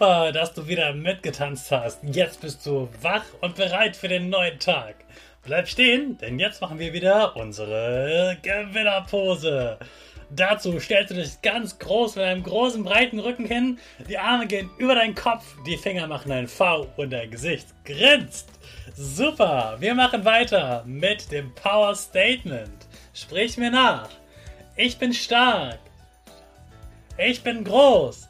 Super, dass du wieder mitgetanzt hast. Jetzt bist du wach und bereit für den neuen Tag. Bleib stehen, denn jetzt machen wir wieder unsere Gewinnerpose. Dazu stellst du dich ganz groß mit einem großen breiten Rücken hin, die Arme gehen über deinen Kopf, die Finger machen ein V und dein Gesicht grinst. Super, wir machen weiter mit dem Power Statement. Sprich mir nach. Ich bin stark. Ich bin groß.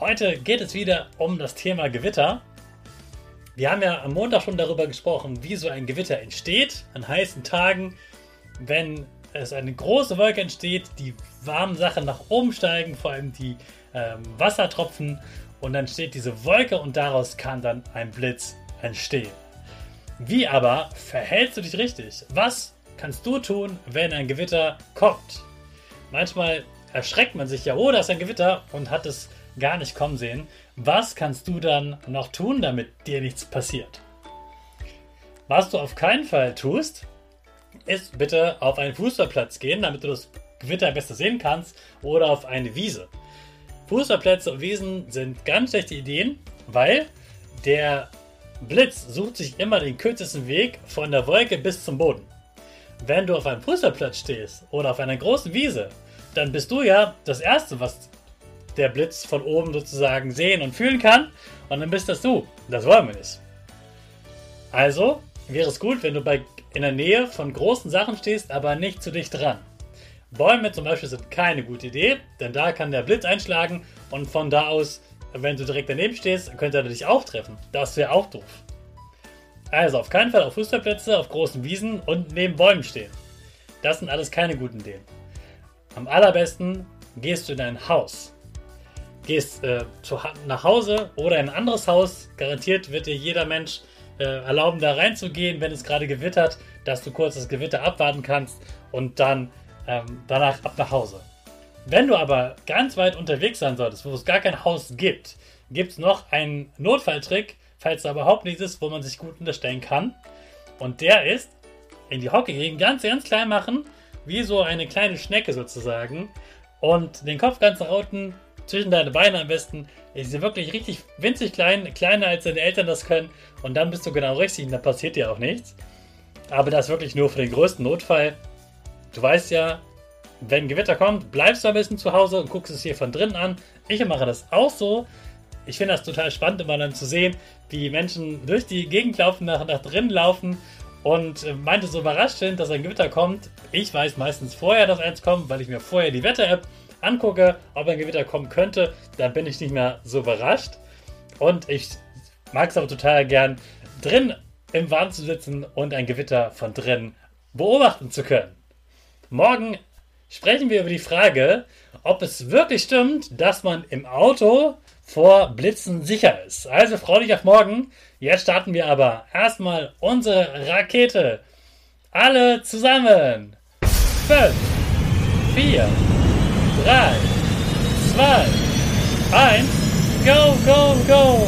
Heute geht es wieder um das Thema Gewitter. Wir haben ja am Montag schon darüber gesprochen, wie so ein Gewitter entsteht an heißen Tagen, wenn es eine große Wolke entsteht, die warmen Sachen nach oben steigen, vor allem die ähm, Wassertropfen, und dann steht diese Wolke und daraus kann dann ein Blitz entstehen. Wie aber verhältst du dich richtig? Was kannst du tun, wenn ein Gewitter kommt? Manchmal erschreckt man sich ja, oh, da ist ein Gewitter und hat es gar nicht kommen sehen. Was kannst du dann noch tun, damit dir nichts passiert? Was du auf keinen Fall tust, ist bitte auf einen Fußballplatz gehen, damit du das Gewitter besser sehen kannst, oder auf eine Wiese. Fußballplätze und Wiesen sind ganz schlechte Ideen, weil der Blitz sucht sich immer den kürzesten Weg von der Wolke bis zum Boden. Wenn du auf einem Fußballplatz stehst oder auf einer großen Wiese, dann bist du ja das Erste, was der Blitz von oben sozusagen sehen und fühlen kann. Und dann bist das du. Das wollen wir nicht. Also wäre es gut, wenn du bei, in der Nähe von großen Sachen stehst, aber nicht zu dicht dran. Bäume zum Beispiel sind keine gute Idee, denn da kann der Blitz einschlagen und von da aus, wenn du direkt daneben stehst, könnte er dich auch treffen. Das wäre auch doof. Also auf keinen Fall auf Fußballplätze, auf großen Wiesen und neben Bäumen stehen. Das sind alles keine guten Ideen. Am allerbesten gehst du in ein Haus gehst äh, zu, nach Hause oder in ein anderes Haus. Garantiert wird dir jeder Mensch äh, erlauben, da reinzugehen, wenn es gerade gewittert, dass du kurz das Gewitter abwarten kannst und dann ähm, danach ab nach Hause. Wenn du aber ganz weit unterwegs sein solltest, wo es gar kein Haus gibt, gibt es noch einen Notfalltrick, falls da überhaupt nichts ist, wo man sich gut unterstellen kann. Und der ist, in die Hocke gehen, ganz, ganz klein machen, wie so eine kleine Schnecke sozusagen. Und den Kopf ganz nach unten zwischen deine Beine am besten. Die sind wirklich richtig winzig klein, kleiner als deine Eltern das können. Und dann bist du genau richtig und dann passiert dir auch nichts. Aber das wirklich nur für den größten Notfall. Du weißt ja, wenn Gewitter kommt, bleibst du am besten zu Hause und guckst es hier von drinnen an. Ich mache das auch so. Ich finde das total spannend, immer dann zu sehen, wie Menschen durch die Gegend laufen, nach, nach drinnen laufen und äh, meinte so überrascht sind, dass ein Gewitter kommt. Ich weiß meistens vorher, dass eins kommt, weil ich mir vorher die Wetter-App angucke, ob ein Gewitter kommen könnte, dann bin ich nicht mehr so überrascht. Und ich mag es aber total gern, drin im Warm zu sitzen und ein Gewitter von drin beobachten zu können. Morgen sprechen wir über die Frage, ob es wirklich stimmt, dass man im Auto vor Blitzen sicher ist. Also freu dich auf morgen. Jetzt starten wir aber erstmal unsere Rakete. Alle zusammen. 5, 4, 3, 2, 1, go, go, go!